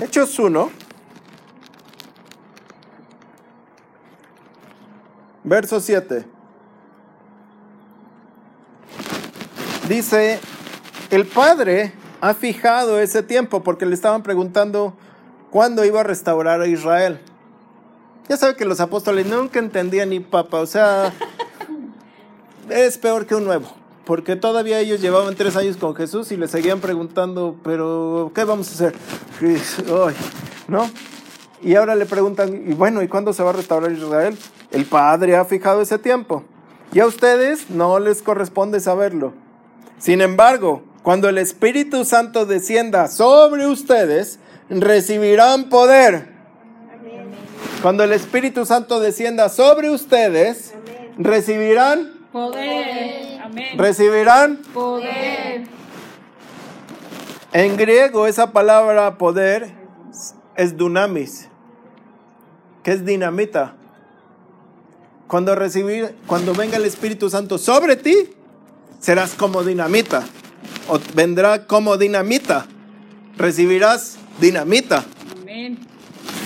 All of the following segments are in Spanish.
Hechos 1, verso 7. Dice, el Padre ha fijado ese tiempo porque le estaban preguntando cuándo iba a restaurar a Israel. Ya sabe que los apóstoles nunca entendían ni papa, o sea, es peor que un nuevo, porque todavía ellos llevaban tres años con Jesús y le seguían preguntando, pero ¿qué vamos a hacer? ¿No? Y ahora le preguntan, y bueno, ¿y cuándo se va a restaurar Israel? El Padre ha fijado ese tiempo. Y a ustedes no les corresponde saberlo. Sin embargo, cuando el Espíritu Santo descienda sobre ustedes, recibirán poder. Cuando el Espíritu Santo descienda sobre ustedes, recibirán Poder. Amén. recibirán Poder. en griego esa palabra poder es dunamis, que es dinamita. Cuando recibir, cuando venga el Espíritu Santo sobre ti, serás como dinamita o vendrá como dinamita. Recibirás dinamita. Amén.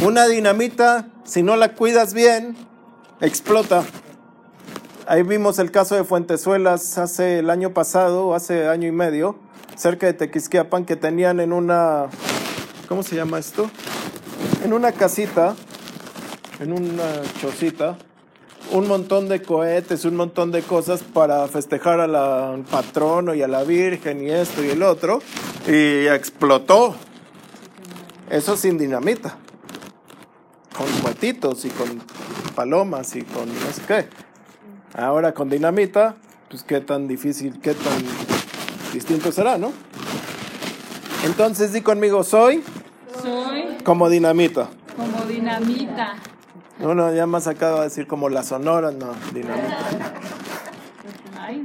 Una dinamita, si no la cuidas bien, explota. Ahí vimos el caso de Fuentezuelas hace el año pasado, hace año y medio, cerca de Tequisquiapan, que tenían en una, ¿cómo se llama esto? En una casita, en una chocita, un montón de cohetes, un montón de cosas para festejar al patrono y a la Virgen y esto y el otro, y explotó. Eso sin dinamita con cuetitos y con palomas y con no sé qué. Ahora con dinamita, pues qué tan difícil, qué tan distinto será, ¿no? Entonces di conmigo, soy Soy como dinamita. como dinamita. Uno ya más acaba de decir como la sonora, no, dinamita. Ay,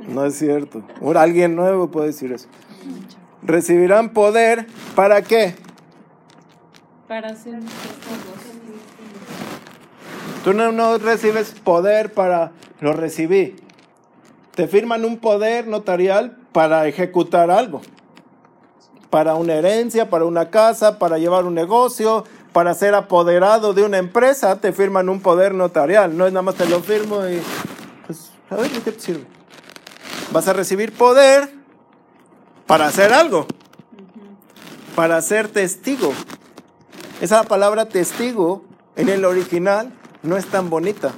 No es cierto. Ahora alguien nuevo puede decir eso. Recibirán poder, ¿para qué? para ser. Tú no, recibes poder para... Lo recibí. Te firman un poder notarial para ejecutar algo. Para una herencia, para una casa, para llevar un negocio, para ser apoderado de una empresa, te firman un poder notarial. No es nada más te lo firmo y... Pues, a ver, ¿de qué te sirve? Vas a recibir poder para hacer algo. Para ser testigo. Esa palabra testigo en el original no es tan bonita.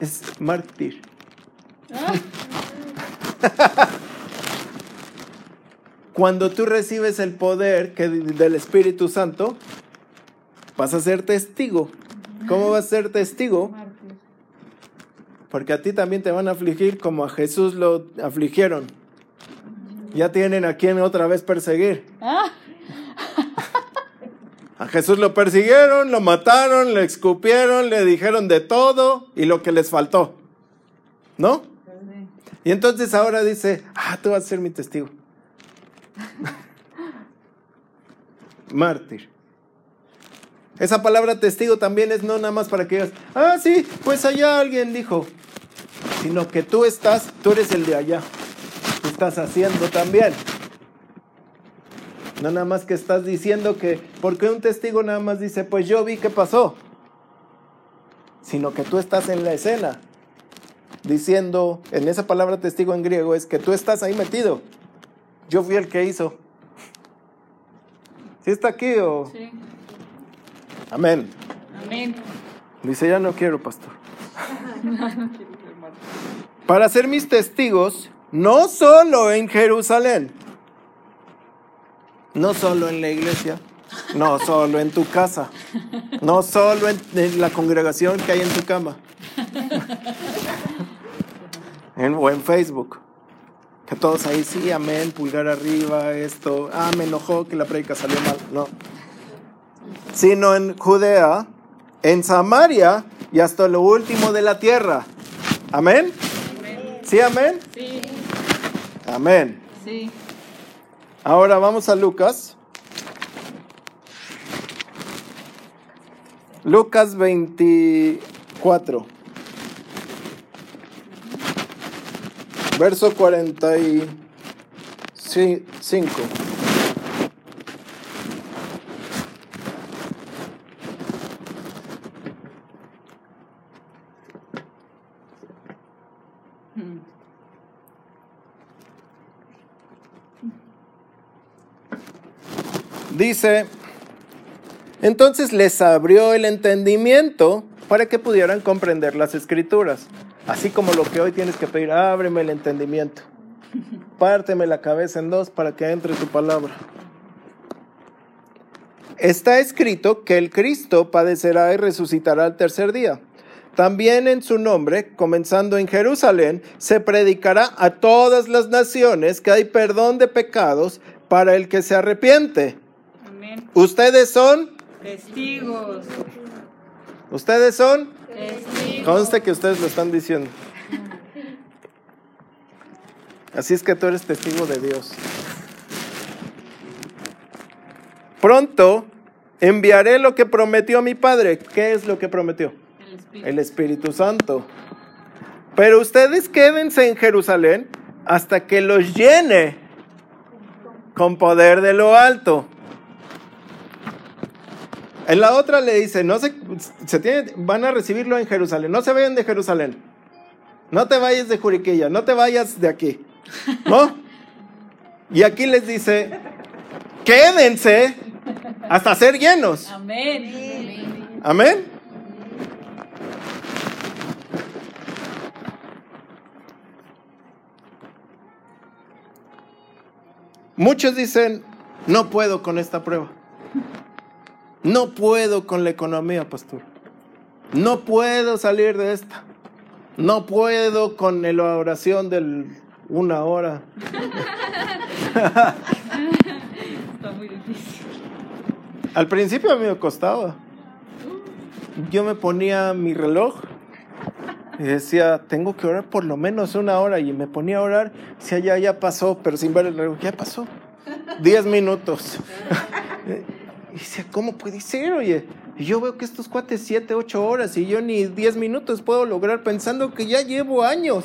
Es mártir. Cuando tú recibes el poder que del Espíritu Santo, vas a ser testigo. ¿Cómo vas a ser testigo? Porque a ti también te van a afligir como a Jesús lo afligieron. Ya tienen a quien otra vez perseguir. Ah, A Jesús lo persiguieron, lo mataron, le escupieron, le dijeron de todo y lo que les faltó. ¿No? Y entonces ahora dice, ah, tú vas a ser mi testigo. Mártir. Esa palabra testigo también es no nada más para que digas, ah, sí, pues allá alguien dijo, sino que tú estás, tú eres el de allá. Tú estás haciendo también. No nada más que estás diciendo que, porque un testigo nada más dice, pues yo vi qué pasó. Sino que tú estás en la escena. Diciendo, en esa palabra testigo en griego es que tú estás ahí metido. Yo fui el que hizo. ¿Sí está aquí o...? sí. Amén. Amén. Dice, ya no quiero, pastor. Para ser mis testigos, no solo en Jerusalén, no solo en la iglesia, no solo en tu casa, no solo en, en la congregación que hay en tu cama, en- o en Facebook. Que todos ahí, sí, amén, pulgar arriba, esto, ah, me enojó que la prédica salió mal. No. Sino en Judea, en Samaria y hasta lo último de la tierra. Amén. ¿Sí, amén? Sí. Amén. Sí. Ahora vamos a Lucas. Lucas 24. Verso 45. Dice, entonces les abrió el entendimiento para que pudieran comprender las escrituras. Así como lo que hoy tienes que pedir, ábreme el entendimiento. Párteme la cabeza en dos para que entre tu palabra. Está escrito que el Cristo padecerá y resucitará al tercer día. También en su nombre, comenzando en Jerusalén, se predicará a todas las naciones que hay perdón de pecados para el que se arrepiente. Amén. Ustedes son, Testigos. ustedes son, Testigos. conste que ustedes lo están diciendo. Así es que tú eres testigo de Dios. Pronto enviaré lo que prometió mi Padre. ¿Qué es lo que prometió? El Espíritu. el Espíritu Santo. Pero ustedes quédense en Jerusalén hasta que los llene con poder de lo alto. En la otra le dice, no se, se tiene, van a recibirlo en Jerusalén, no se vayan de Jerusalén, no te vayas de Juriquilla, no te vayas de aquí, ¿no? Y aquí les dice, quédense hasta ser llenos. Amén. Amén. Muchos dicen, no puedo con esta prueba. No puedo con la economía, pastor. No puedo salir de esta. No puedo con la oración de una hora. Está muy difícil. Al principio a mí me costaba. Yo me ponía mi reloj y decía, tengo que orar por lo menos una hora. Y me ponía a orar, decía, ya, ya pasó, pero sin ver el reloj, ya pasó. Diez minutos. Y ¿cómo puede ser, oye? Yo veo que estos cuates siete, ocho horas y yo ni diez minutos puedo lograr pensando que ya llevo años.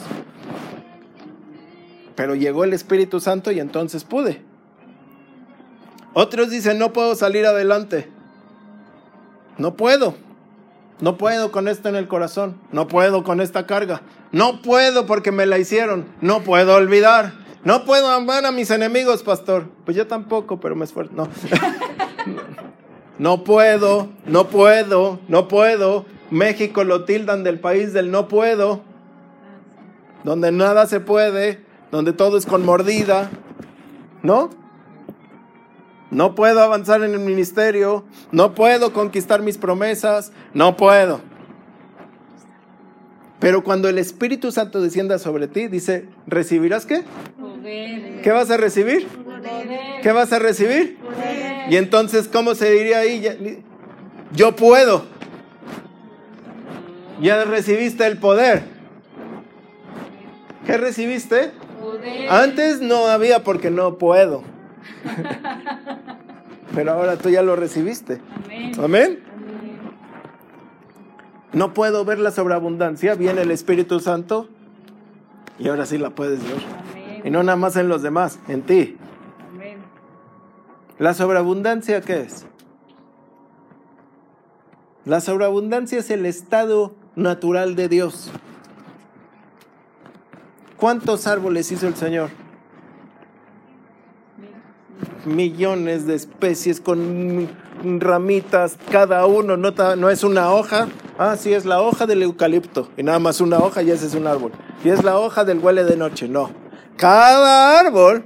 Pero llegó el Espíritu Santo y entonces pude. Otros dicen, no puedo salir adelante. No puedo. No puedo con esto en el corazón. No puedo con esta carga. No puedo porque me la hicieron. No puedo olvidar. No puedo amar a mis enemigos, pastor. Pues yo tampoco, pero me esfuerzo. No. No puedo, no puedo, no puedo. México lo tildan del país del no puedo. Donde nada se puede, donde todo es con mordida. ¿No? No puedo avanzar en el ministerio, no puedo conquistar mis promesas, no puedo. Pero cuando el Espíritu Santo descienda sobre ti, dice, ¿recibirás qué? Poder. ¿Qué vas a recibir? Poder. ¿Qué vas a recibir? Poder. Y entonces, ¿cómo se diría ahí? Yo puedo. Ya recibiste el poder. ¿Qué recibiste? Poder. Antes no había porque no puedo. Pero ahora tú ya lo recibiste. Amén. Amén. No puedo ver la sobreabundancia. Viene el Espíritu Santo y ahora sí la puedes ver. Y no nada más en los demás, en ti. ¿La sobreabundancia qué es? La sobreabundancia es el estado natural de Dios. ¿Cuántos árboles hizo el Señor? Millones de especies con ramitas, cada uno, no, no es una hoja. Ah, sí, es la hoja del eucalipto. Y nada más una hoja y ese es un árbol. Y es la hoja del huele de noche. No. Cada árbol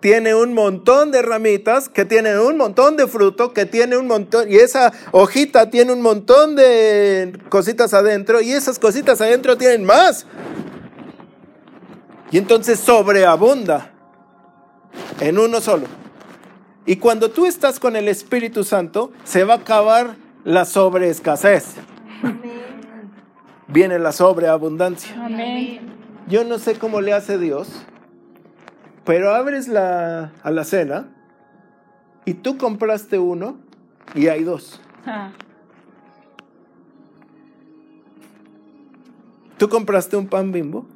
tiene un montón de ramitas, que tiene un montón de fruto, que tiene un montón, y esa hojita tiene un montón de cositas adentro, y esas cositas adentro tienen más. Y entonces sobreabunda en uno solo. Y cuando tú estás con el Espíritu Santo, se va a acabar la sobreescasez. Viene la sobreabundancia. Amén. Yo no sé cómo le hace Dios, pero abres la alacena y tú compraste uno y hay dos. Ah, Tú compraste un pan bimbo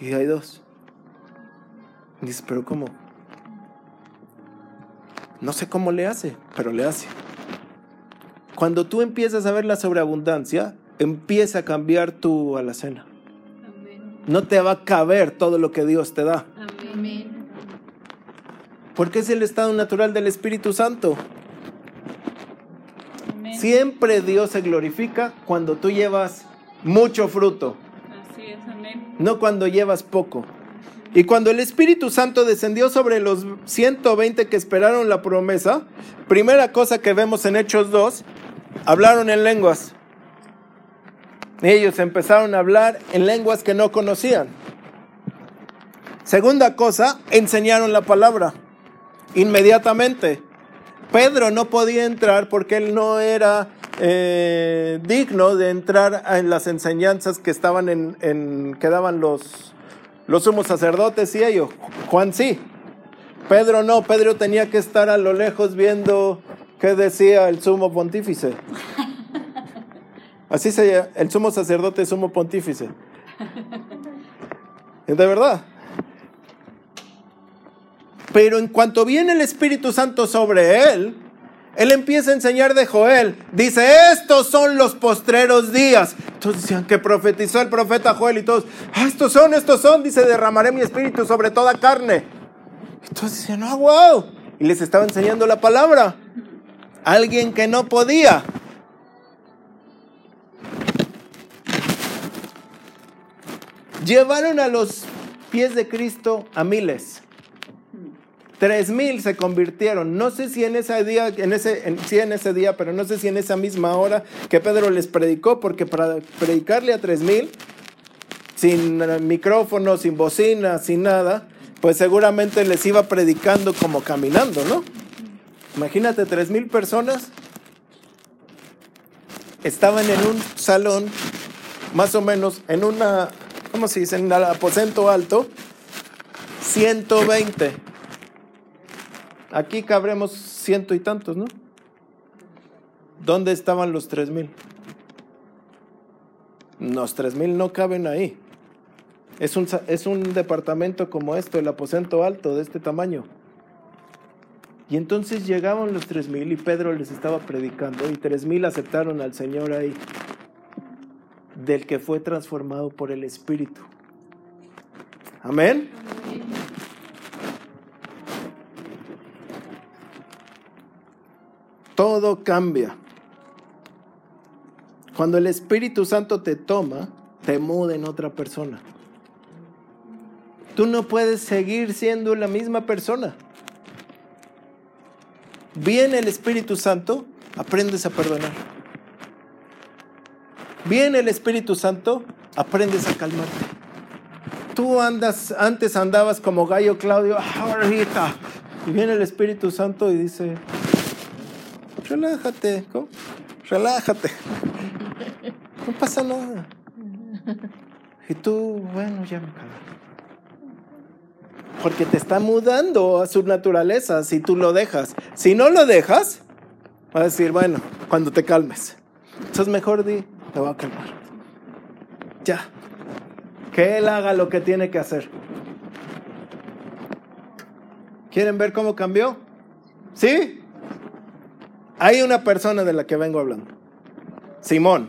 y hay dos. Y dices, pero ¿cómo? No sé cómo le hace, pero le hace. Cuando tú empiezas a ver la sobreabundancia, empieza a cambiar tu alacena. No te va a caber todo lo que Dios te da. Amén. Porque es el estado natural del Espíritu Santo. Amén. Siempre Dios se glorifica cuando tú llevas mucho fruto, Así es, amén. no cuando llevas poco. Y cuando el Espíritu Santo descendió sobre los 120 que esperaron la promesa, primera cosa que vemos en Hechos 2, hablaron en lenguas. Ellos empezaron a hablar en lenguas que no conocían. Segunda cosa, enseñaron la palabra inmediatamente. Pedro no podía entrar porque él no era eh, digno de entrar en las enseñanzas que estaban en, que daban los, los sumos sacerdotes y ellos. Juan sí. Pedro no, Pedro tenía que estar a lo lejos viendo qué decía el sumo pontífice. Así se el sumo sacerdote, sumo pontífice. De verdad. Pero en cuanto viene el Espíritu Santo sobre él, él empieza a enseñar de Joel. Dice, estos son los postreros días. Entonces decían que profetizó el profeta Joel y todos, "Ah, estos son, estos son. Dice, derramaré mi espíritu sobre toda carne. Entonces decían, ah, wow. Y les estaba enseñando la palabra. Alguien que no podía. Llevaron a los pies de Cristo a miles. Tres mil se convirtieron. No sé si en ese día, en ese, en, en ese día, pero no sé si en esa misma hora que Pedro les predicó, porque para predicarle a tres mil, sin eh, micrófono, sin bocina, sin nada, pues seguramente les iba predicando como caminando, ¿no? Imagínate, tres mil personas estaban en un salón, más o menos, en una, ¿cómo se dice? En el aposento alto, 120. Aquí cabremos ciento y tantos, ¿no? ¿Dónde estaban los tres mil? Los tres mil no caben ahí. Es un, es un departamento como esto, el aposento alto de este tamaño. Y entonces llegaban los tres mil y Pedro les estaba predicando y tres mil aceptaron al Señor ahí, del que fue transformado por el Espíritu. Amén. Todo cambia. Cuando el Espíritu Santo te toma, te muda en otra persona. Tú no puedes seguir siendo la misma persona. Viene el Espíritu Santo, aprendes a perdonar. Viene el Espíritu Santo, aprendes a calmarte. Tú andas, antes andabas como gallo Claudio, "Ah, ahorita. Y viene el Espíritu Santo y dice, relájate, ¿cómo? relájate. No pasa nada. Y tú, bueno, ya me cagué. Porque te está mudando a su naturaleza si tú lo dejas. Si no lo dejas, va a decir, bueno, cuando te calmes. Entonces mejor di, te voy a calmar. Ya. Que él haga lo que tiene que hacer. ¿Quieren ver cómo cambió? ¿Sí? Hay una persona de la que vengo hablando. Simón.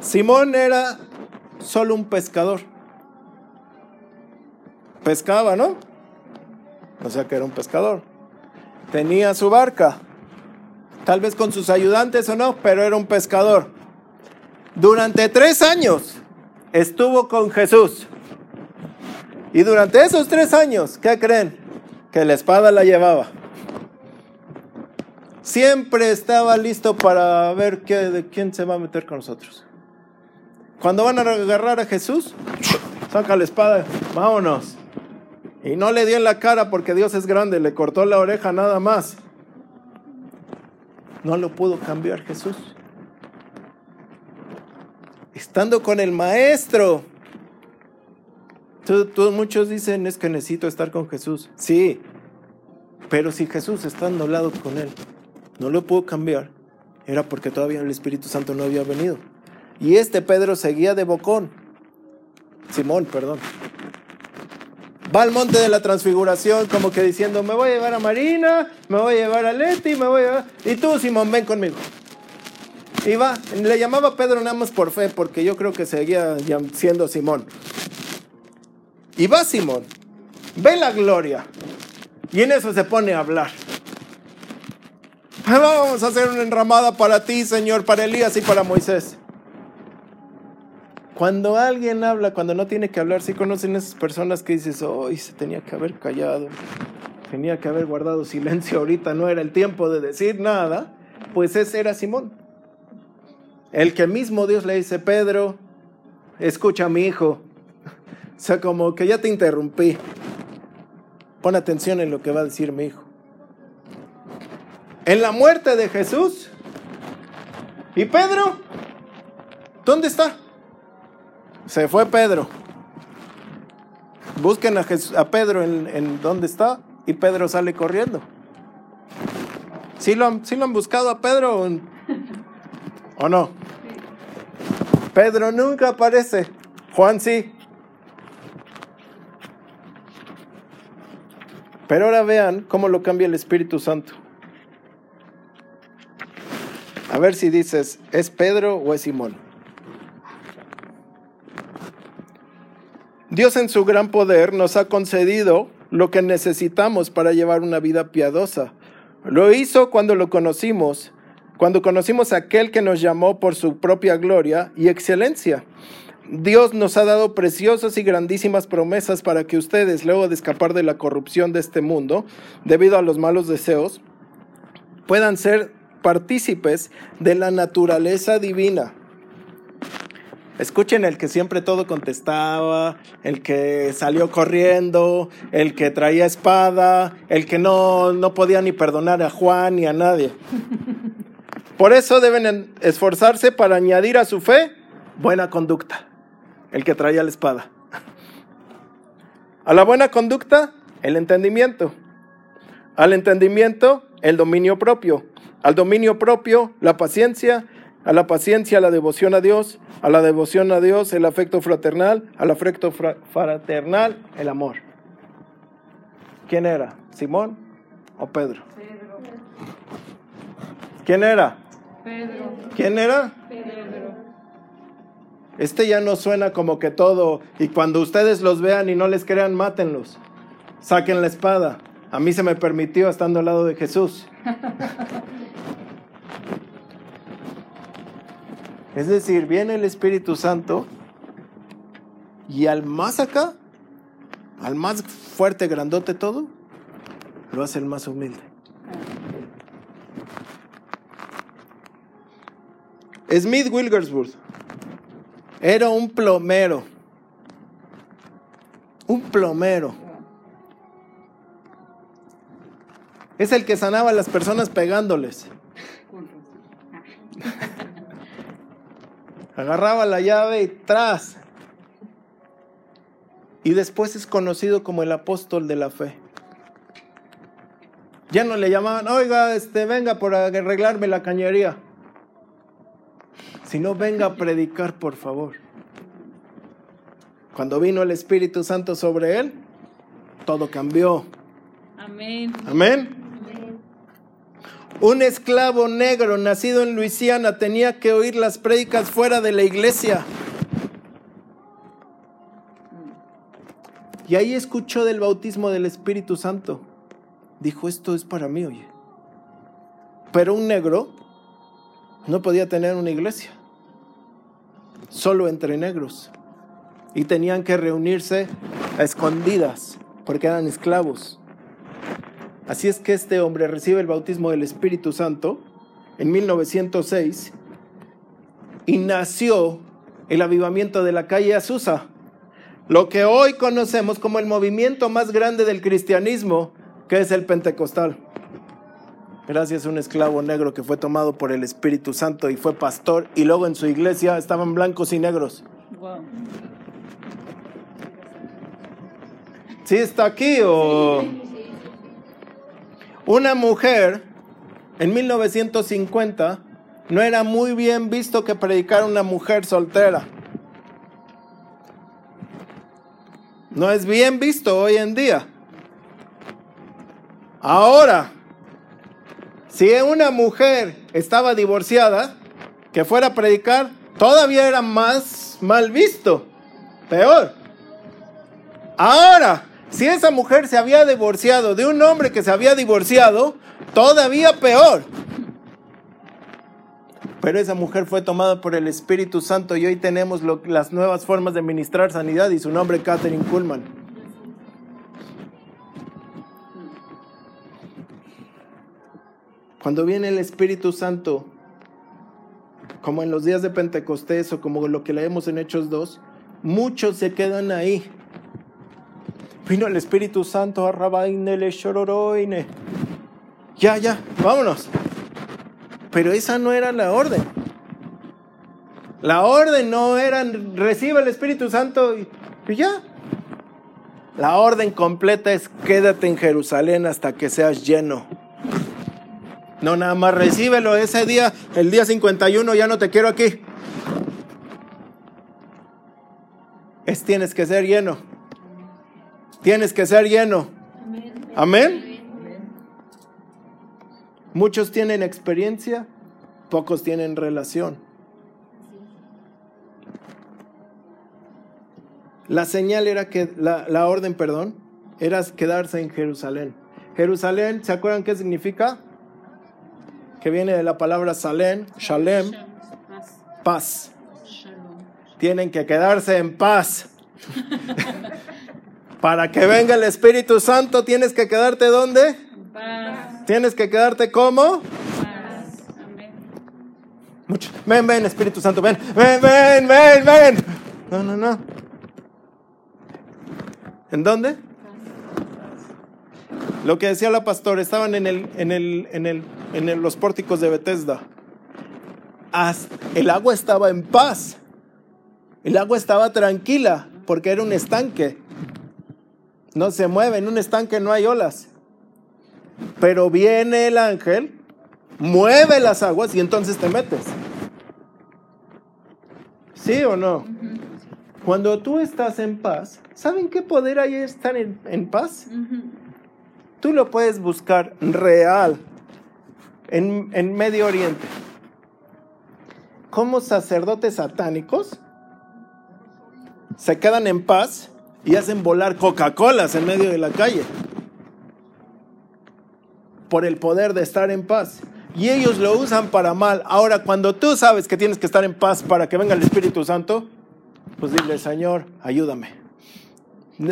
Simón era solo un pescador. Pescaba, ¿no? O sea que era un pescador. Tenía su barca. Tal vez con sus ayudantes o no, pero era un pescador. Durante tres años estuvo con Jesús. Y durante esos tres años, ¿qué creen? Que la espada la llevaba. Siempre estaba listo para ver qué, de quién se va a meter con nosotros. Cuando van a agarrar a Jesús, saca la espada, vámonos. Y no le dio en la cara porque Dios es grande, le cortó la oreja nada más. No lo pudo cambiar Jesús. Estando con el maestro. Muchos dicen es que necesito estar con Jesús. Sí, pero si Jesús estando al lado con él no lo pudo cambiar, era porque todavía el Espíritu Santo no había venido. Y este Pedro seguía de bocón. Simón, perdón. Va al monte de la transfiguración como que diciendo, me voy a llevar a Marina, me voy a llevar a Leti, me voy a llevar... Y tú, Simón, ven conmigo. Y va, le llamaba Pedro nada por fe, porque yo creo que seguía siendo Simón. Y va Simón. ve la gloria. Y en eso se pone a hablar. Vamos a hacer una enramada para ti, Señor, para Elías y para Moisés. Cuando alguien habla, cuando no tiene que hablar, sí conocen esas personas que dices, hoy se tenía que haber callado, tenía que haber guardado silencio, ahorita no era el tiempo de decir nada. Pues ese era Simón. El que mismo Dios le dice, Pedro, escucha a mi hijo. O sea, como que ya te interrumpí. Pon atención en lo que va a decir mi hijo. En la muerte de Jesús. ¿Y Pedro? ¿Dónde está? Se fue Pedro. Busquen a, Pedro en, dónde está y Pedro sale corriendo. ¿Sí lo han, sí lo han buscado a Pedro o no? Pedro nunca aparece. Juan sí. Pero ahora vean cómo lo cambia el Espíritu Santo. Ver si dices, ¿es Pedro o es Simón? Dios en su gran poder nos ha concedido lo que necesitamos para llevar una vida piadosa. Lo hizo cuando lo conocimos, cuando conocimos a aquel que nos llamó por su propia gloria y excelencia. Dios nos ha dado preciosas y grandísimas promesas para que ustedes, luego de escapar de la corrupción de este mundo, debido a los malos deseos, puedan ser partícipes de la naturaleza divina. Escuchen el que siempre todo contestaba, el que salió corriendo, el que traía espada, el que no, no podía ni perdonar a Juan ni a nadie. Por eso deben en- esforzarse para añadir a su fe buena conducta, el que traía la espada. A la buena conducta, el entendimiento. Al entendimiento, el dominio propio. Al dominio propio, la paciencia. A la paciencia, la devoción a Dios. A la devoción a Dios, el afecto fraternal. Al afecto fra- fraternal, el amor. ¿Quién era? ¿Simón o Pedro? Pedro. ¿Quién era? Pedro. ¿Quién era? Pedro. Este ya no suena como que todo. Y cuando ustedes los vean y no les crean, mátenlos. Saquen la espada. A mí se me permitió estando al lado de Jesús. Es decir, viene el Espíritu Santo y al más acá, al más fuerte, grandote todo, lo hace el más humilde. Smith Wilgersburg era un plomero. Un plomero. Es el que sanaba a las personas pegándoles. Agarraba la llave y tras. Y después es conocido como el apóstol de la fe. Ya no le llamaban, oiga, este, venga por arreglarme la cañería. Sino venga a predicar, por favor. Cuando vino el Espíritu Santo sobre él, todo cambió. Amén. Amén. Un esclavo negro nacido en Luisiana tenía que oír las prédicas fuera de la iglesia. Y ahí escuchó del bautismo del Espíritu Santo. Dijo, esto es para mí, oye. Pero un negro no podía tener una iglesia. Solo entre negros. Y tenían que reunirse a escondidas porque eran esclavos. Así es que este hombre recibe el bautismo del Espíritu Santo en 1906 y nació el avivamiento de la calle Azusa, lo que hoy conocemos como el movimiento más grande del cristianismo, que es el pentecostal. Gracias a un esclavo negro que fue tomado por el Espíritu Santo y fue pastor y luego en su iglesia estaban blancos y negros. Wow. ¿Sí está aquí o...? Una mujer en 1950 no era muy bien visto que predicara una mujer soltera. No es bien visto hoy en día. Ahora, si una mujer estaba divorciada, que fuera a predicar, todavía era más mal visto. Peor. Ahora, Si esa mujer se había divorciado de un hombre que se había divorciado, todavía peor. Pero esa mujer fue tomada por el Espíritu Santo y hoy tenemos las nuevas formas de ministrar sanidad y su nombre Catherine Kuhlman. Cuando viene el Espíritu Santo, como en los días de Pentecostés o como lo que leemos en Hechos 2, muchos se quedan ahí. Vino el Espíritu Santo, arrabainele shororoine. Ya, ya, vámonos. Pero esa no era la orden. La orden no era recibe el Espíritu Santo y, y ya. La orden completa es quédate en Jerusalén hasta que seas lleno. No, nada más recíbelo ese día, el día 51, ya no te quiero aquí. Es tienes que ser lleno. Tienes que ser lleno. Amén. Muchos tienen experiencia, pocos tienen relación. La señal era que, la, la orden, perdón, era quedarse en Jerusalén. Jerusalén, ¿se acuerdan qué significa? Que viene de la palabra Salem, Shalem, Paz. Tienen que quedarse en paz. Para que venga el Espíritu Santo, tienes que quedarte ¿dónde? Paz. Tienes que quedarte como Paz. Amén. Mucho. Ven, ven, Espíritu Santo, ven, ven, ven, ven, ven. No, no, no. ¿En dónde? Lo que decía la pastora, estaban en, el, en, el, en, el, en el- los pórticos de Bethesda. El agua estaba en paz. El agua estaba tranquila porque era un estanque. No se mueve, en un estanque no hay olas. Pero viene el ángel, mueve las aguas y entonces te metes. ¿Sí o no? Cuando tú estás en paz, ¿saben qué poder hay estar en, en paz? Tú lo puedes buscar real en, en Medio Oriente. Como sacerdotes satánicos se quedan en paz y hacen volar Coca-Colas en medio de la calle. Por el poder de estar en paz. Y ellos lo usan para mal. Ahora, cuando tú sabes que tienes que estar en paz para que venga el Espíritu Santo, pues dile, Señor, ayúdame.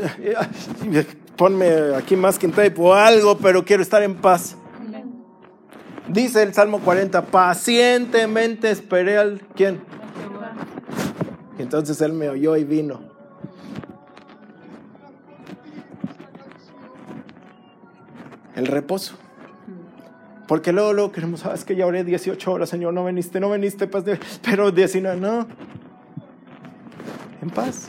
Ponme aquí masking tape o algo, pero quiero estar en paz. Dice el Salmo 40, pacientemente esperé al quién. Entonces él me oyó y vino. El reposo. Porque luego, luego queremos, ah, es que ya oré 18 horas, Señor, no veniste, no veniste, pues, pero 19, no. En paz.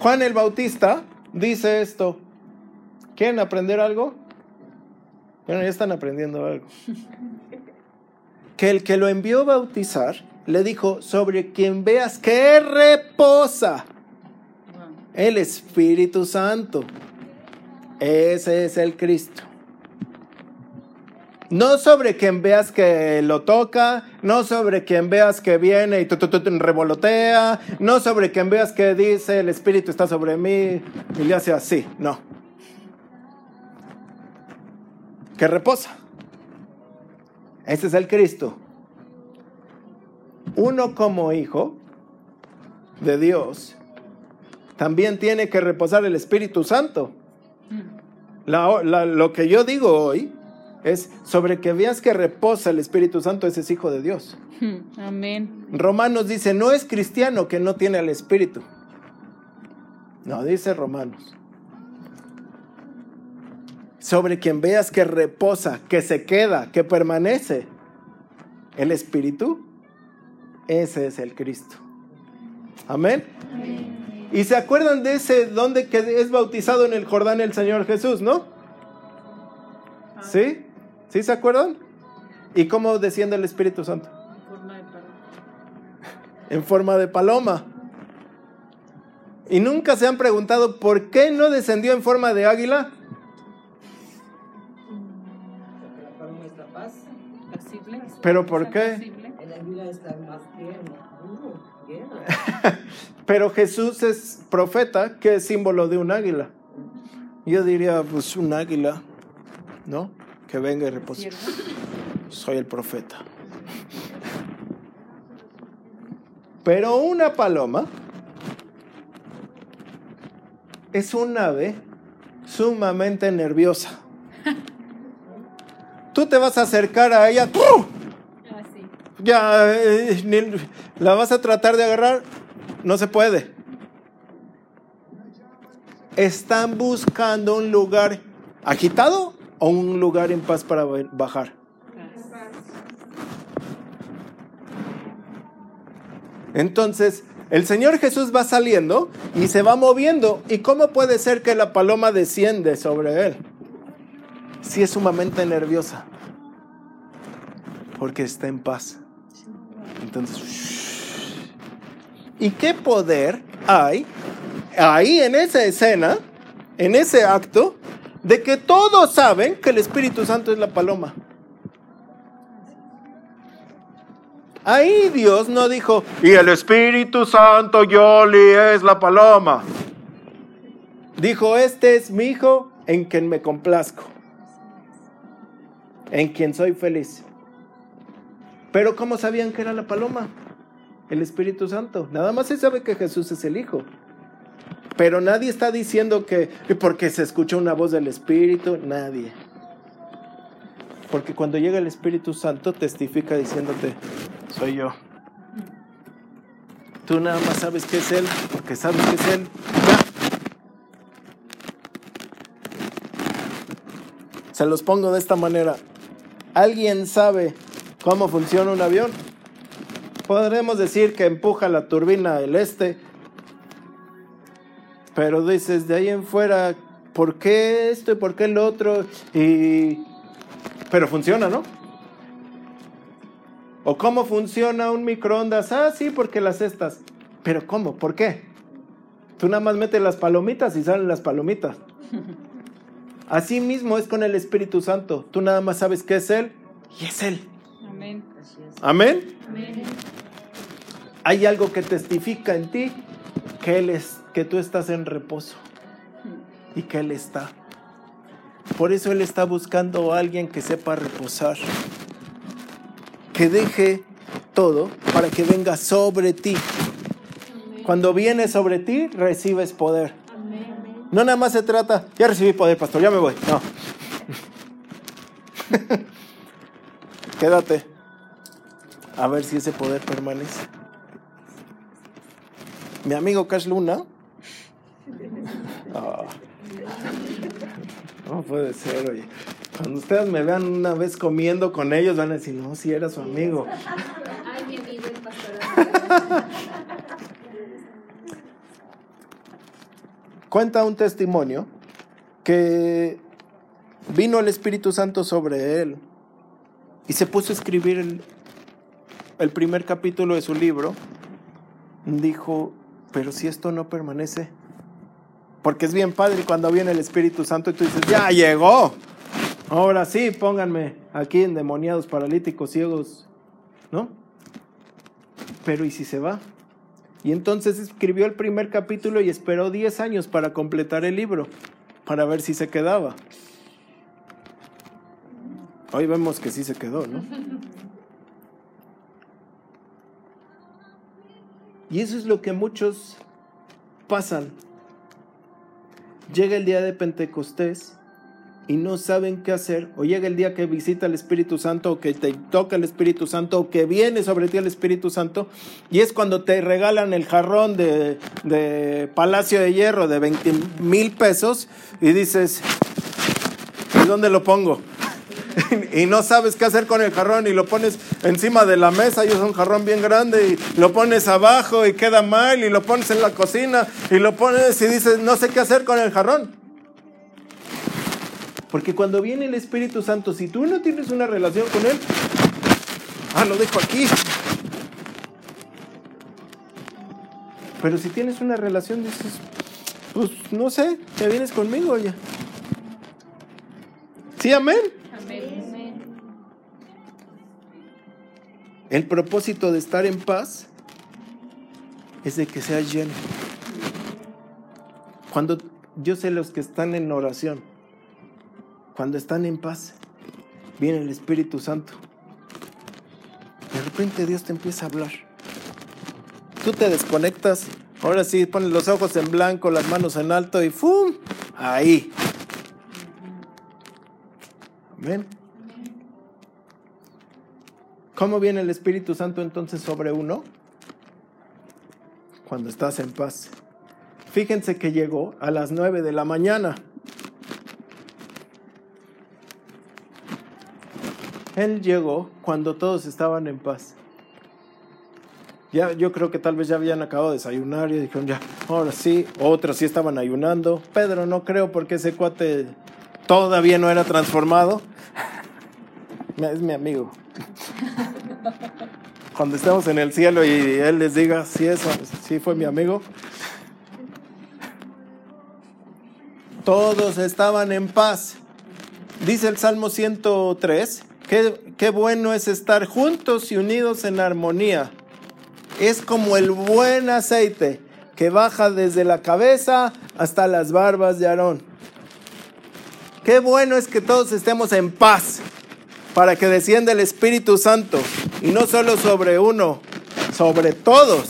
Juan el Bautista dice esto. ¿Quieren aprender algo? Bueno, ya están aprendiendo algo que el que lo envió a bautizar le dijo, sobre quien veas que reposa. El Espíritu Santo. Ese es el Cristo. No sobre quien veas que lo toca, no sobre quien veas que viene y tu, tu, tu, revolotea, no sobre quien veas que dice el Espíritu está sobre mí y le hace así, no. Que reposa. Ese es el Cristo. Uno como hijo de Dios también tiene que reposar el Espíritu Santo. La- la- lo que yo digo hoy es sobre que veas que reposa el Espíritu Santo, ese es hijo de Dios. Amén. Romanos dice, no es cristiano que no tiene al Espíritu. No, dice Romanos. Sobre quien veas que reposa, que se queda, que permanece el Espíritu, ese es el Cristo. Amén. Y se acuerdan de ese donde que es bautizado en el Jordán el Señor Jesús, ¿no? ¿Sí? ¿Sí se acuerdan? ¿Y cómo desciende el Espíritu Santo? En forma de paloma. en forma de paloma. Y nunca se han preguntado por qué no descendió en forma de águila. Porque la paloma está paz, Pasible. ¿Pero por qué? El águila está más. Pero Jesús es profeta, que es símbolo de un águila. Yo diría, pues un águila, ¿no? Que venga y repose. Soy el profeta. Pero una paloma es un ave sumamente nerviosa. Tú te vas a acercar a ella. Ah, ya eh, ni- la vas a tratar de agarrar, no se puede. Están buscando un lugar agitado o un lugar en paz para ba- bajar. Entonces, el Señor Jesús va saliendo y se va moviendo. ¿Y cómo puede ser que la paloma desciende sobre él? Si es sumamente nerviosa. Porque está en paz. Entonces. ¿Y qué poder hay ahí en esa escena, en ese acto, de que todos saben que el Espíritu Santo es la paloma? Ahí Dios no dijo, y el Espíritu Santo Yoli es la paloma. Dijo, este es mi hijo en quien me complazco, en quien soy feliz. Pero ¿cómo sabían que era la paloma? El Espíritu Santo. Nada más se sabe que Jesús es el Hijo. Pero nadie está diciendo que que porque se escucha una voz del Espíritu, nadie. Porque cuando llega el Espíritu Santo testifica diciéndote, soy yo. Tú nada más sabes que es Él, porque sabes que es Él. Se los pongo de esta manera. ¿Alguien sabe cómo funciona un avión? Podremos decir que empuja la turbina del este, pero dices de ahí en fuera, ¿por qué esto y por qué el otro? Y... Pero funciona, ¿no? ¿O cómo funciona un microondas? Ah, sí, porque las cestas. ¿Pero cómo? ¿Por qué? Tú nada más metes las palomitas y salen las palomitas. Así mismo es con el Espíritu Santo. Tú nada más sabes que es Él y es Él. Amén. Hay algo que testifica en ti que Él es, que tú estás en reposo y que Él está. Por eso Él está buscando a alguien que sepa reposar, que deje todo para que venga sobre ti. Cuando viene sobre ti, recibes poder. No nada más se trata, ya recibí poder, pastor, ya me voy. No. Quédate. A ver si ese poder permanece. Mi amigo Cash Luna. Ah. No puede ser, oye. Cuando ustedes me vean una vez comiendo con ellos, van a decir, no, si era su amigo. Ay, mi amigo el pastor. Cuenta un testimonio que vino el Espíritu Santo sobre él y se puso a escribir el, primer capítulo de su libro. Dijo, pero si esto no permanece, porque es bien padre cuando viene el Espíritu Santo y tú dices, ya llegó. Ahora sí, pónganme aquí endemoniados, paralíticos, ciegos, ¿no? Pero ¿y si se va? Y entonces escribió el primer capítulo y esperó 10 años para completar el libro, para ver si se quedaba. Hoy vemos que sí se quedó, ¿no? Y eso es lo que muchos pasan. Llega el día de Pentecostés y no saben qué hacer, o llega el día que visita el Espíritu Santo, o que te toca el Espíritu Santo, o que viene sobre ti el Espíritu Santo, y es cuando te regalan el jarrón de, de Palacio de Hierro de 20 mil pesos, y dices, ¿y dónde lo pongo? y no sabes qué hacer con el jarrón y lo pones encima de la mesa y es un jarrón bien grande y lo pones abajo y queda mal y lo pones en la cocina y lo pones y dices no sé qué hacer con el jarrón. Porque cuando viene el Espíritu Santo, si tú no tienes una relación con Él, ah, lo dejo aquí. Pero si tienes una relación, dices, pues no sé, te vienes conmigo ya. Sí, amén. Amén. El propósito de estar en paz es de que seas lleno. Cuando yo sé los que están en oración, cuando están en paz, viene el Espíritu Santo. De repente Dios te empieza a hablar. Tú te desconectas, ahora sí, pones los ojos en blanco, las manos en alto y ¡fum! Ahí. Amén. ¿Cómo viene el Espíritu Santo entonces sobre uno? Cuando estás en paz. Fíjense que llegó a las 9 de la mañana. Él llegó cuando todos estaban en paz. Ya, yo creo que tal vez ya habían acabado de desayunar y dijeron ya, ahora sí, otros sí estaban ayunando. Pedro no creo porque ese cuate todavía no era transformado. Es mi amigo. Cuando estemos en el cielo y él les diga si eso, sí fue mi amigo. Todos estaban en paz. Dice el Salmo 103, qué, qué bueno es estar juntos y unidos en armonía. Es como el buen aceite que baja desde la cabeza hasta las barbas de Aarón. Qué bueno es que todos estemos en paz para que descienda el Espíritu Santo y no solo sobre uno, sobre todos.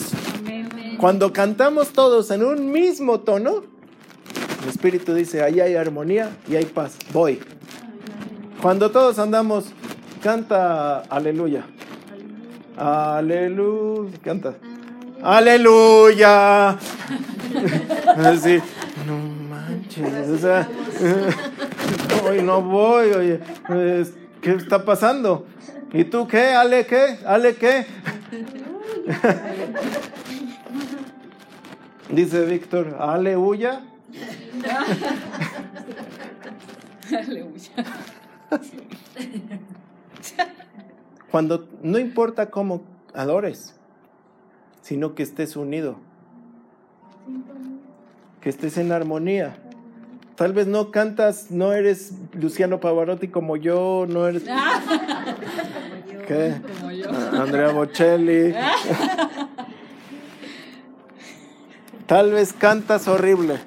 Cuando cantamos todos en un mismo tono, el Espíritu dice, ahí hay armonía y hay paz. Voy. Cuando todos andamos, canta aleluya. Aleluya. Canta. Aleluya. Así, no manches. O sea, hoy no voy, oye. ¿Qué está pasando? ¿Y tú qué? ¿Ale qué? ¿Ale qué? Dice Víctor, aleluya. Aleluya. Cuando no importa cómo adores, sino que estés unido, que estés en armonía. Tal vez no cantas, no eres Luciano Pavarotti como yo, no eres ¿qué? Como yo. Andrea Bocelli. Tal vez cantas horrible.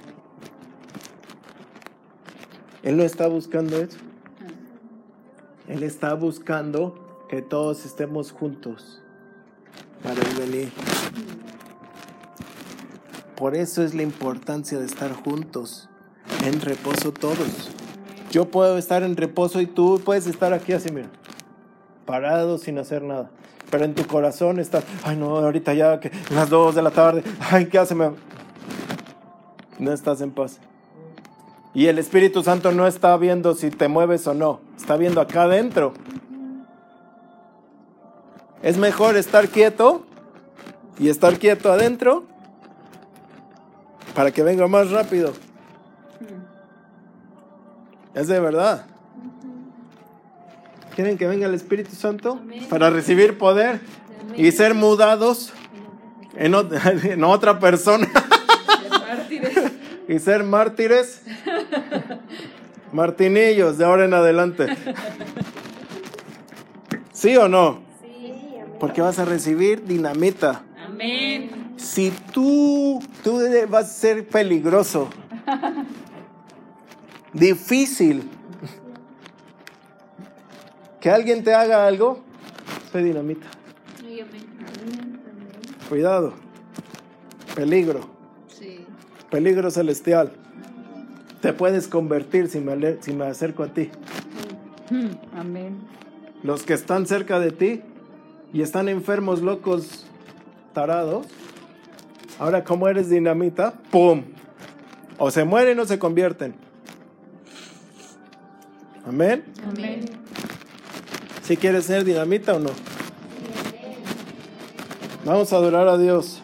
Él no está buscando eso. Él está buscando que todos estemos juntos para el venir. Por eso es la importancia de estar juntos, en reposo todos. Yo puedo estar en reposo y tú puedes estar aquí así, mira, parado sin hacer nada. Pero en tu corazón estás, ay no, ahorita ya que las dos de la tarde, ay, ¿qué hace? No estás en paz. Y el Espíritu Santo no está viendo si te mueves o no, está viendo acá adentro. Es mejor estar quieto y estar quieto adentro para que venga más rápido. Es de verdad. ¿Quieren que venga el Espíritu Santo para recibir poder y ser mudados en, ot- en otra persona y ser mártires? Martinillos de ahora en adelante. ¿Sí o no? Porque vas a recibir dinamita. Amén. Si tú, tú vas a ser peligroso, difícil, que alguien te haga algo, soy dinamita. Cuidado. Peligro. Sí. Peligro celestial. Te puedes convertir si me, si me acerco a ti. Amén. Los que están cerca de ti y están enfermos, locos, tarados. Ahora, como eres dinamita, ¡pum! O se mueren o se convierten. Amén. Amén. Si quieres ser dinamita o no. Vamos a adorar a Dios.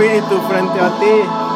Espíritu frente a ti.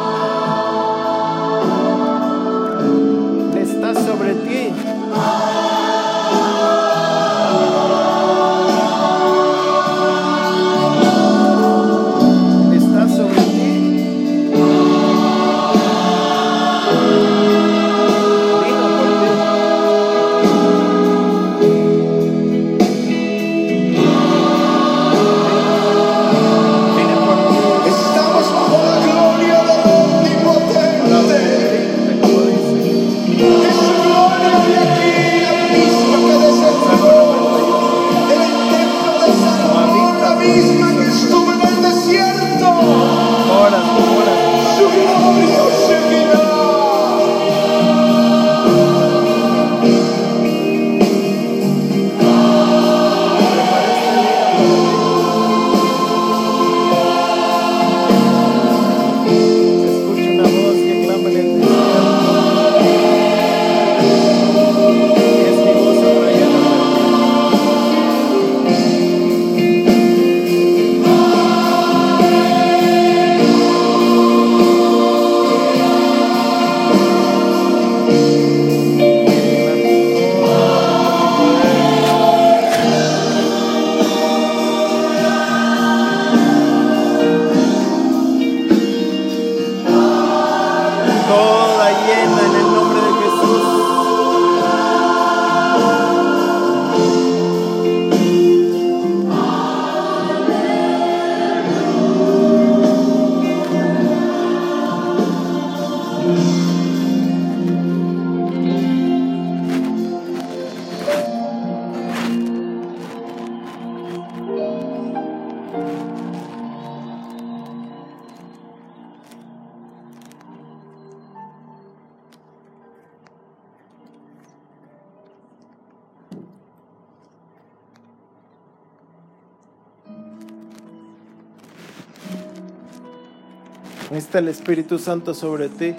El Espíritu Santo sobre ti.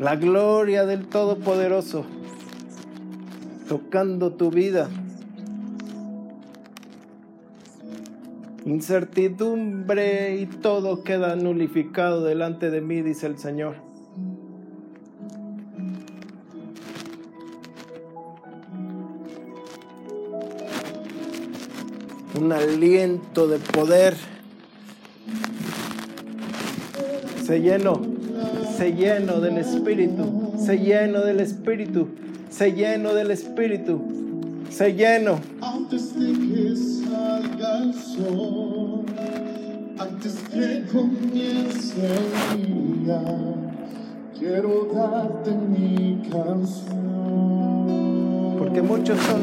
La gloria del Todopoderoso tocando tu vida. Incertidumbre y todo queda nulificado delante de mí, dice el Señor. Un aliento de poder. Se lleno, se lleno del Espíritu, se lleno del Espíritu, se lleno del Espíritu, se lleno. Antes de que salga el sol, antes que comience el día, quiero darte mi canción. Porque muchos son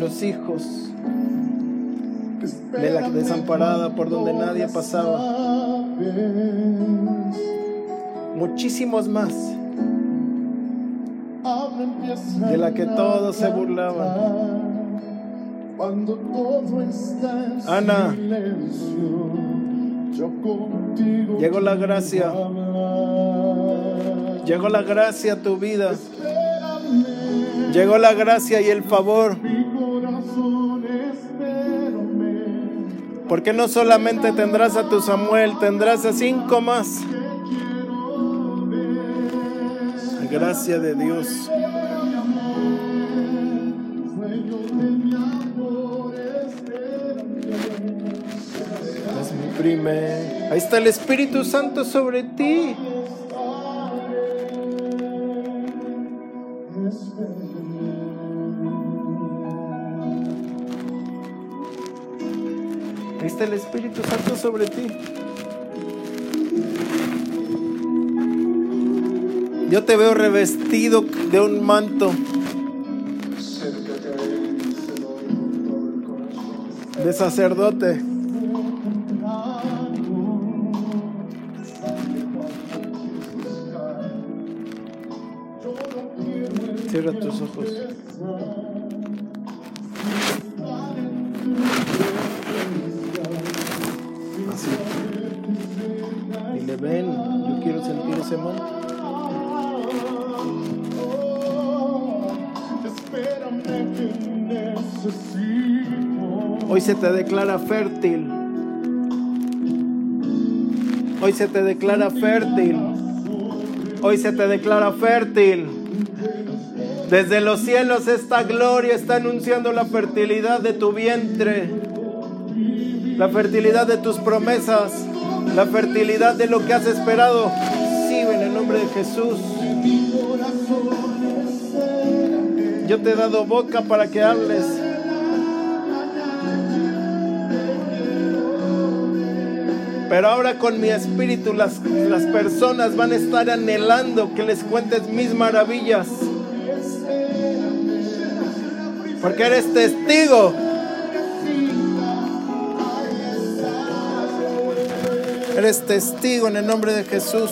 los hijos de la desamparada por donde nadie pasaba. Muchísimos más de la que todos se burlaban. Cuando todo está en Ana. silencio, yo contigo Llegó la gracia, llegó la gracia a tu vida, llegó la gracia y el favor. Porque no solamente tendrás a tu Samuel, tendrás a cinco más. La gracia de Dios. Ahí está el Espíritu Santo sobre ti. Está el Espíritu Santo sobre ti. Yo te veo revestido de un manto. Acércate a se te declara fértil. Hoy se te declara fértil. Hoy se te declara fértil. Desde los cielos esta gloria está anunciando la fertilidad de tu vientre, la fertilidad de tus promesas, la fertilidad de lo que has esperado. Sí, en el nombre de Jesús. Yo te he dado boca para que hables. Pero ahora con mi espíritu las, las personas van a estar anhelando que les cuentes mis maravillas. Porque eres testigo. Eres testigo en el nombre de Jesús.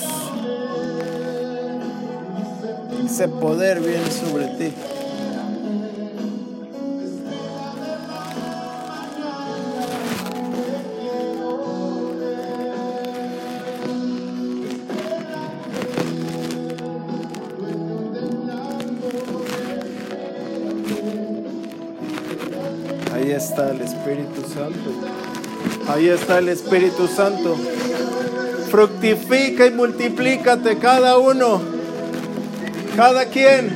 Ese poder viene sobre ti. Santo. Ahí está el Espíritu Santo. Fructifica y multiplícate cada uno. Cada quien.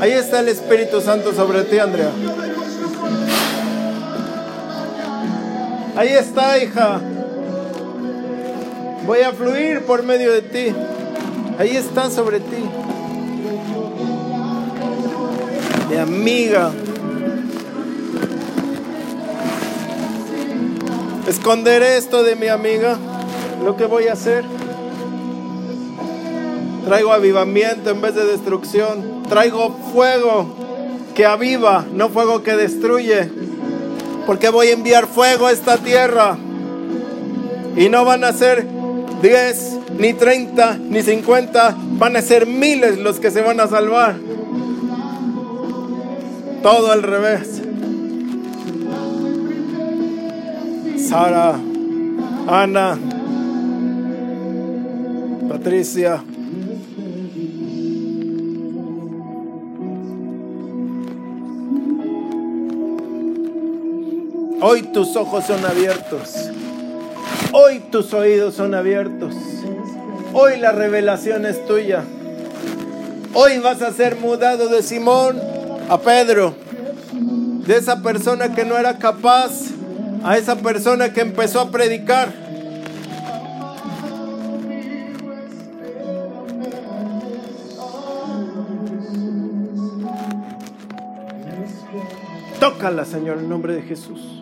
Ahí está el Espíritu Santo sobre ti, Andrea. Ahí está, hija. Voy a fluir por medio de ti. Ahí está sobre ti. Mi amiga. Esconderé esto de mi amiga. Lo que voy a hacer. Traigo avivamiento en vez de destrucción. Traigo fuego que aviva, no fuego que destruye. Porque voy a enviar fuego a esta tierra. Y no van a ser 10, ni 30, ni 50. Van a ser miles los que se van a salvar. Todo al revés. Sara, Ana, Patricia. Hoy tus ojos son abiertos. Hoy tus oídos son abiertos. Hoy la revelación es tuya. Hoy vas a ser mudado de Simón a Pedro. De esa persona que no era capaz a esa persona que empezó a predicar. Tócala, Señor, en nombre de Jesús.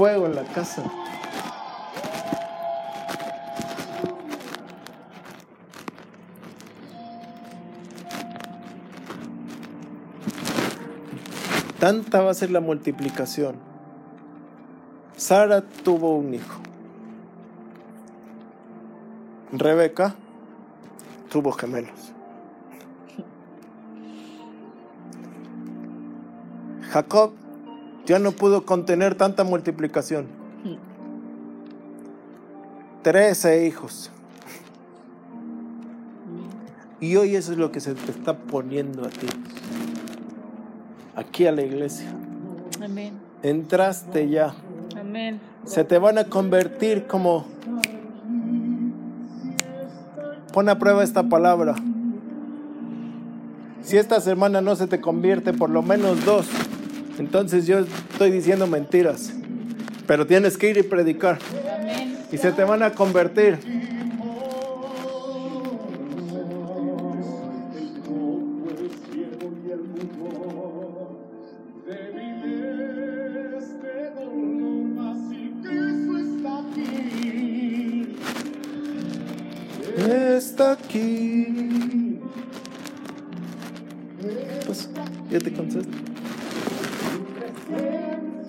Fuego en la casa. Tanta va a ser la multiplicación. Sara tuvo un hijo. Rebeca tuvo gemelos. Jacob ya no pudo contener tanta multiplicación. Trece hijos. Y hoy eso es lo que se te está poniendo a ti. Aquí a la iglesia. Amén. Entraste ya. Amén. Se te van a convertir como... Pon a prueba esta palabra. Si esta semana no se te convierte por lo menos dos, entonces yo estoy diciendo mentiras. Pero tienes que ir y predicar. Y se te van a convertir.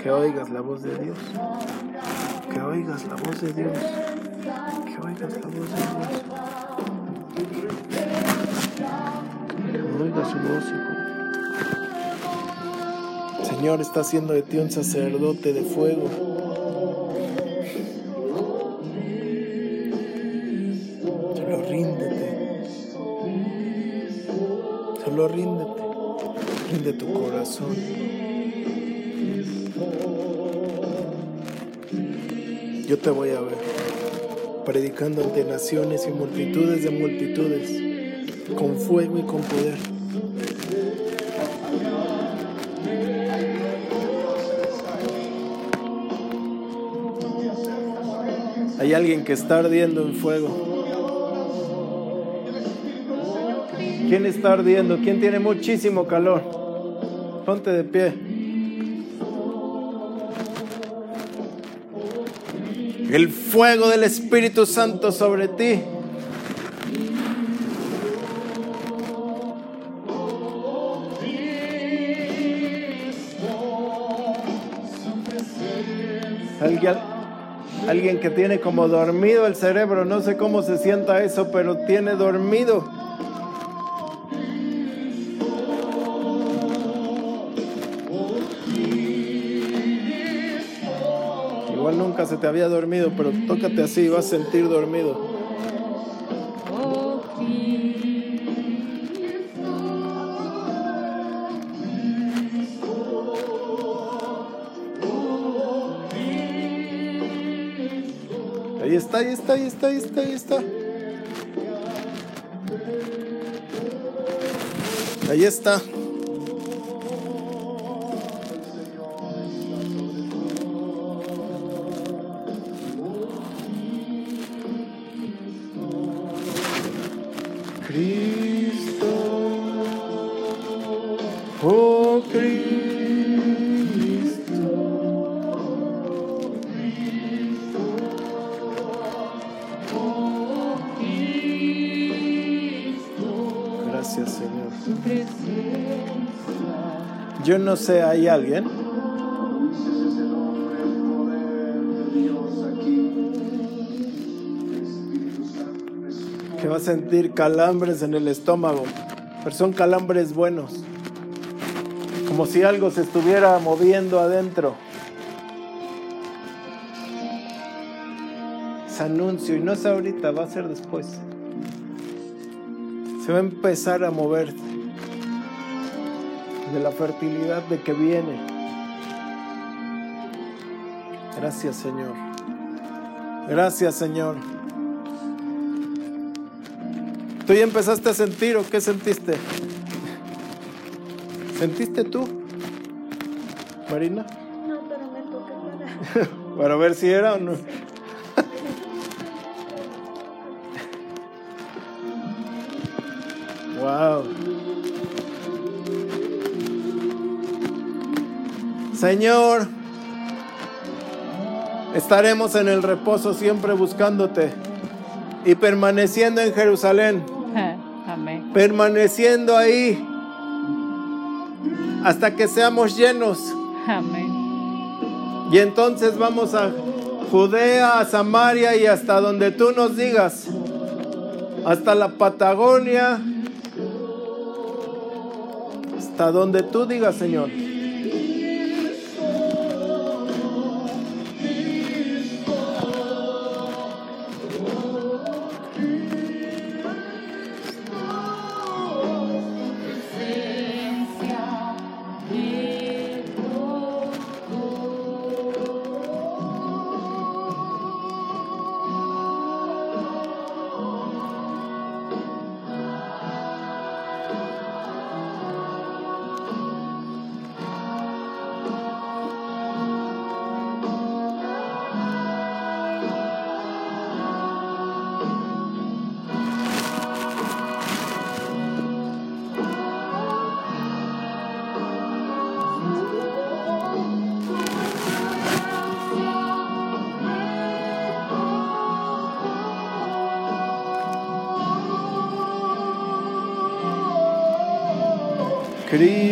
Que oigas la voz de Dios. Que oigas la voz de Dios. Que oigas la voz de Dios. Que oigas su voz, hijo. Señor está haciendo de ti un sacerdote de fuego. Solo ríndete. Solo ríndete. Rinde tu corazón. Yo te voy a ver predicando ante naciones y multitudes de multitudes, con fuego y con poder. Hay alguien que está ardiendo en fuego. ¿Quién está ardiendo? ¿Quién tiene muchísimo calor? Ponte de pie. El fuego del Espíritu Santo sobre ti. Alguien, alguien que tiene como dormido el cerebro, no sé cómo se sienta eso, pero tiene dormido. Se te había dormido, pero tócate así y vas a sentir dormido. Ahí está, ahí está, ahí está, ahí está, ahí está. Ahí está. Yo no sé, ¿hay alguien? Que va a sentir calambres en el estómago, pero son calambres buenos, como si algo se estuviera moviendo adentro. Es anuncio, y no es ahorita, va a ser después se va a empezar a mover de la fertilidad de que viene. Gracias Señor. Gracias Señor. ¿Tú ya empezaste a sentir o qué sentiste? ¿Sentiste tú? Marina? No, pero me toca para. Para ver si era o no. Señor, estaremos en el reposo siempre buscándote y permaneciendo en Jerusalén, Amén. permaneciendo ahí hasta que seamos llenos. Amén. Y entonces vamos a Judea, a Samaria y hasta donde tú nos digas. Hasta la Patagonia. Hasta donde tú digas, Señor. Cristo, oh